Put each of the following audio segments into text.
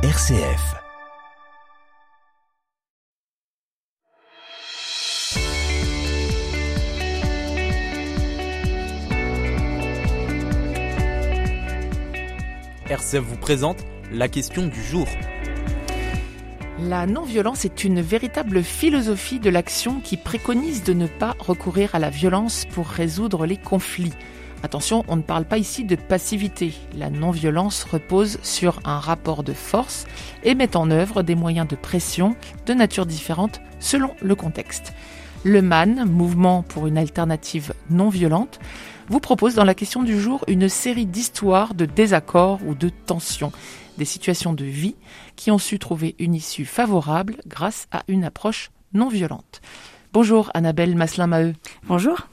RCF. RCF vous présente la question du jour. La non-violence est une véritable philosophie de l'action qui préconise de ne pas recourir à la violence pour résoudre les conflits. Attention, on ne parle pas ici de passivité. La non-violence repose sur un rapport de force et met en œuvre des moyens de pression de nature différente selon le contexte. Le MAN, Mouvement pour une alternative non violente, vous propose dans la question du jour une série d'histoires de désaccords ou de tensions, des situations de vie qui ont su trouver une issue favorable grâce à une approche non violente. Bonjour Annabelle Maslin-Maheu. Bonjour.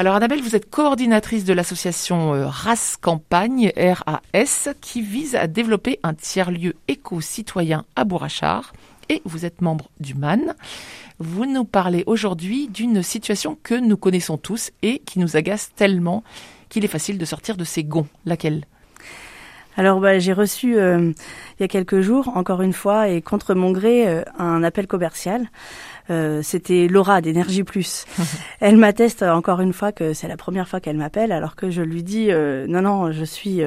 Alors Annabelle, vous êtes coordinatrice de l'association euh, RAS Campagne, RAS, qui vise à développer un tiers-lieu éco-citoyen à Bourrachard et vous êtes membre du MAN. Vous nous parlez aujourd'hui d'une situation que nous connaissons tous et qui nous agace tellement qu'il est facile de sortir de ses gonds. Laquelle? Alors bah, j'ai reçu euh, il y a quelques jours, encore une fois, et contre mon gré, euh, un appel commercial. Euh, C'était Laura d'Énergie Plus. Elle m'atteste encore une fois que c'est la première fois qu'elle m'appelle, alors que je lui dis non non, je suis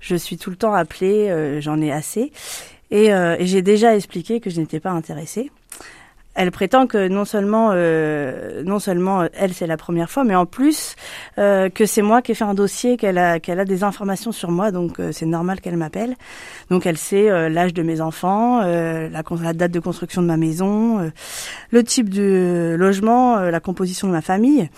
je suis tout le temps appelée, j'en ai assez. Et, et j'ai déjà expliqué que je n'étais pas intéressée elle prétend que non seulement, euh, non seulement euh, elle c'est la première fois, mais en plus euh, que c'est moi qui ai fait un dossier, qu'elle a, qu'elle a des informations sur moi, donc euh, c'est normal qu'elle m'appelle. Donc elle sait euh, l'âge de mes enfants, la, la, date de construction de ma maison, le type de logement, la composition de ma famille.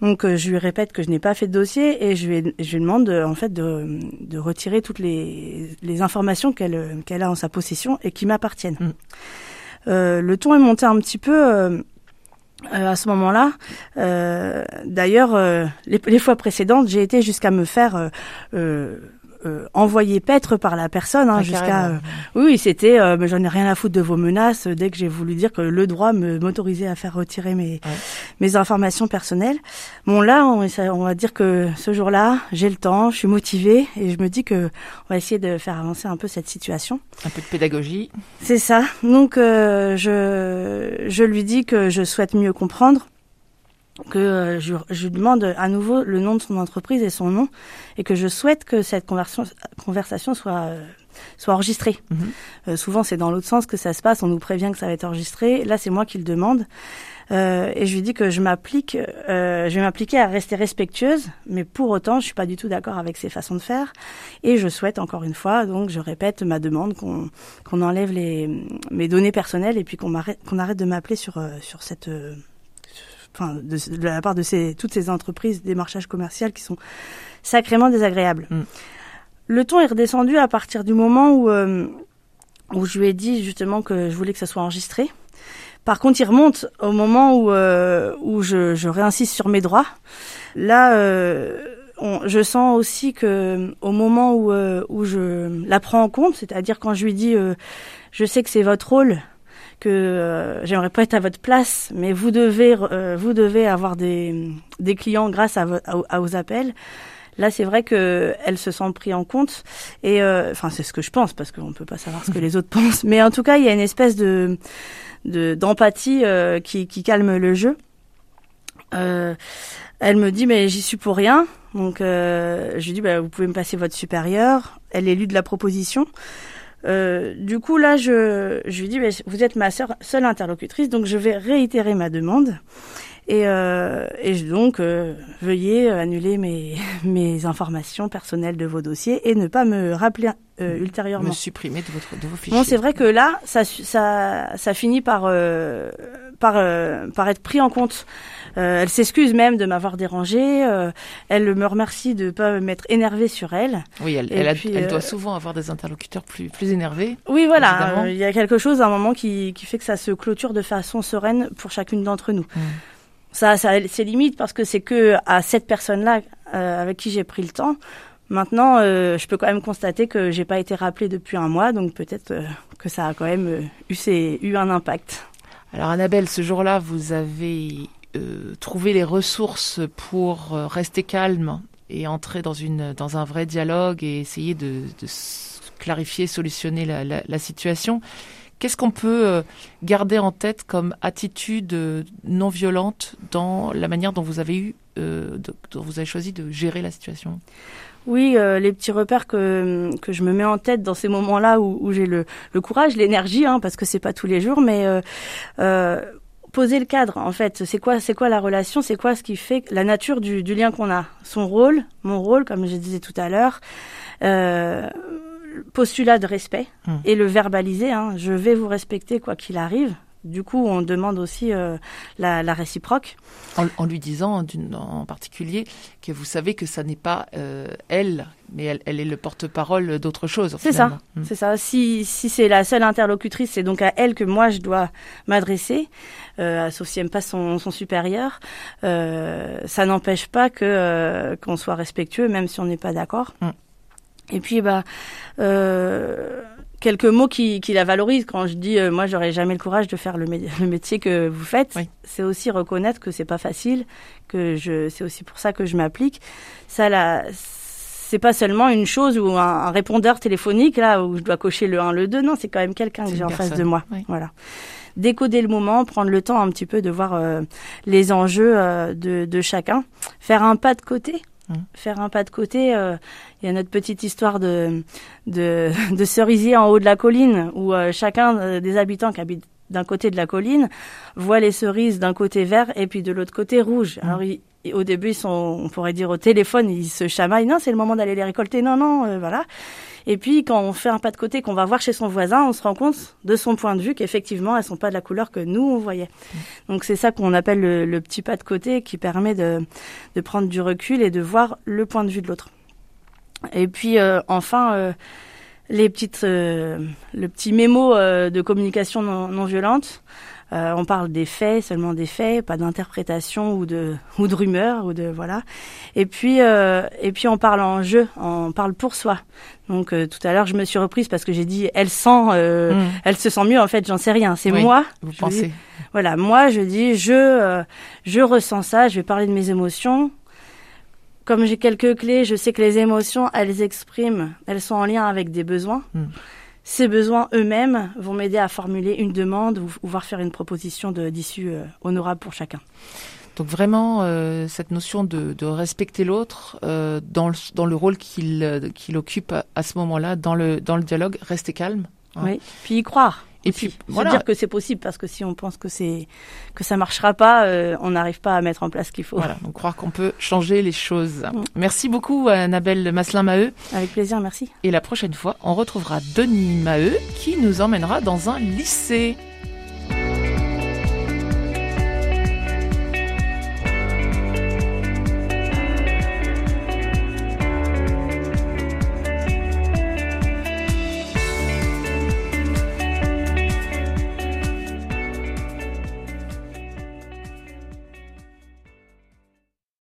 Donc je lui répète que je n'ai pas fait de dossier et je lui, je lui demande en fait de, de retirer toutes les, les informations qu'elle qu'elle a en sa possession et qui m'appartiennent. Mm. Euh, le ton est monté un petit peu euh, euh, à ce moment-là. D'ailleurs, les, les, fois précédentes, j'ai été jusqu'à me faire envoyé paître par la personne hein, jusqu'à euh, oui c'était euh, mais j'en ai rien à foutre de vos menaces dès que j'ai voulu dire que le droit me m'autorisait à faire retirer mes mes informations personnelles. Bon là on, on va dire que ce jour-là j'ai le temps je suis motivée et je me dis que on va essayer de faire avancer un peu cette situation. Un peu de pédagogie. C'est ça. Donc je je lui dis que je souhaite mieux comprendre que euh, je, je, demande à nouveau le nom de son entreprise et son nom, et que je souhaite que cette conversation soit euh, soit enregistrée. Mhm. Euh, souvent, c'est dans l'autre sens que ça se passe. On nous prévient que ça va être enregistré. Là, c'est moi qui le demande. Euh, et je lui dis que je m'applique, euh, je vais m'appliquer à rester respectueuse, mais pour autant, je suis pas du tout d'accord avec ses façons de faire. Et je souhaite encore une fois, donc je répète ma demande qu'on qu'on enlève les mes données personnelles et puis qu'on arrête qu'on arrête de m'appeler sur sur cette enfin, de, de, la part de ces, toutes ces entreprises démarchage commercial qui sont sacrément désagréables. Mm. Le ton est redescendu à partir du moment où, euh, où je lui ai dit justement que je voulais que ça soit enregistré. Par contre, il remonte au moment où, euh, où je, je, réinsiste sur mes droits. Là, euh, on, je sens aussi que au moment où, où je la prends en compte, c'est-à-dire quand je lui dis je sais que c'est votre rôle que euh, j'aimerais pas être à votre place, mais vous devez, euh, vous devez avoir des, des clients grâce à, à, vos appels. Là, c'est vrai que elle se sent pris en compte et euh, enfin c'est ce que je pense parce qu'on peut pas savoir ce que les autres pensent, mais en tout cas il y a une espèce de d'empathie qui, qui calme le jeu. elle me dit mais j'y suis pour rien, donc je lui dis bah, vous pouvez me passer votre supérieur. Elle est élue de la proposition. Euh, du coup, là, je, je lui dis, vous êtes ma seule interlocutrice, donc je vais réitérer ma demande. Et, euh, et donc, euh, veuillez annuler mes, mes informations personnelles de vos dossiers et ne pas me rappeler euh, ultérieurement. Me supprimer de, votre, de vos fichiers. Bon, c'est vrai que là, ça, ça, ça finit par, euh, par, euh, par être pris en compte. Elle s'excuse même de m'avoir dérangée. Elle me remercie de ne pas m'être énervée sur elle. Oui, elle, elle, elle doit souvent avoir des interlocuteurs plus, plus énervés. Oui, voilà. Il y a quelque chose à un moment qui, qui fait que ça se clôture de façon sereine pour chacune d'entre nous. Hmm. Ça, ça c'est limite parce que c'est que à cette personne-là avec qui j'ai pris le temps. Maintenant, euh, je peux quand même constater que j'ai pas été rappelée depuis un mois, donc peut-être euh, que ça a quand même eu, un impact. Alors Annabelle, ce jour-là, vous avez euh, trouvé les ressources pour rester calme et entrer dans, un vrai dialogue et essayer de, clarifier, solutionner la situation. Qu'est-ce qu'on peut euh, garder en tête comme attitude euh, non violente dans la manière dont vous avez eu, euh, dont vous avez choisi de gérer la situation? Oui, les petits repères que, que je me mets en tête dans ces moments-là où, j'ai le, courage, l'énergie, hein, parce que c'est pas tous les jours, mais poser le cadre. En fait, c'est quoi, c'est quoi la relation, c'est quoi ce qui fait la nature du, lien qu'on a, son rôle, mon rôle, comme je disais tout à l'heure. Postulat de respect Hmm. et le verbaliser. Hein, je vais vous respecter quoi qu'il arrive. Du coup, on demande aussi euh, la, la réciproque. en, en lui disant en particulier que vous savez que ça n'est pas euh, elle, mais elle, elle est le porte-parole d'autre chose. C'est ça. finalement. Mm. C'est ça. Si, si c'est la seule interlocutrice, c'est donc à elle que moi je dois m'adresser, euh, sauf si elle n'aime pas son, son supérieur. Euh, ça n'empêche pas que qu'on soit respectueux, même si on n'est pas d'accord. Mm. Et puis bah euh, quelques mots qui, qui la valorisent. Quand je dis euh, moi j'aurais jamais le courage de faire le, mé- le métier que vous faites, Oui. c'est aussi reconnaître que c'est pas facile, que je c'est aussi pour ça que je m'applique. Ça la c'est pas seulement une chose ou un, un répondeur téléphonique là où je dois cocher le 1, le 2. Non, c'est quand même quelqu'un que j'ai en face de moi. oui. Voilà. Décoder le moment, prendre le temps un petit peu de voir euh, les enjeux euh, de, de chacun, faire un pas de côté. Mm. Faire un pas de côté. euh, Il y a notre petite histoire de, de, de cerisier en haut de la colline où euh, chacun euh, des habitants qui habitent d'un côté de la colline voit les cerises d'un côté vert et puis de l'autre côté rouge. Mm. Alors ils- au début, ils sont, on pourrait dire au téléphone, ils se chamaillent. Non, c'est le moment d'aller les récolter. Non, non, euh, voilà. Et puis, quand on fait un pas de côté, qu'on va voir chez son voisin, on se rend compte, de son point de vue, qu'effectivement, elles sont pas de la couleur que nous, on voyait. Donc, c'est ça qu'on appelle le, le petit pas de côté qui permet de, de prendre du recul et de voir le point de vue de l'autre. Et puis, euh, enfin, euh, les petites, euh, le petit mémo euh, de communication non, non violente. Euh, on parle des faits, seulement des faits, pas d'interprétation ou de ou de rumeurs ou de voilà. Et puis euh, et puis on parle en jeu, on parle pour soi. Donc euh, tout à l'heure je me suis reprise parce que j'ai dit elle sent, euh, Mm. elle se sent mieux. En fait j'en sais rien. C'est Oui, moi. Vous pensez dis- voilà, moi je dis je euh, je ressens ça. Je vais parler de mes émotions. Comme j'ai quelques clés, je sais que les émotions, elles expriment, elles sont en lien avec des besoins. Mm. Ces besoins eux-mêmes vont m'aider à formuler une demande ou, ou voir faire une proposition d'issue euh, honorable pour chacun. Donc vraiment, euh, cette notion de, de respecter l'autre euh, dans, le, dans le rôle qu'il occupe à, à ce moment-là, dans le, dans le dialogue, rester calme. Ah. Oui. Puis y croire. Et aussi. puis, se voilà. dire que c'est possible parce que si on pense que c'est que ça marchera pas, euh, on n'arrive pas à mettre en place ce qu'il faut. Voilà, donc croire qu'on peut changer les choses. Mm. Merci beaucoup Annabelle Maslin-Maheu. Avec plaisir, merci. Et la prochaine fois, on retrouvera Denis Maheu qui nous emmènera dans un lycée.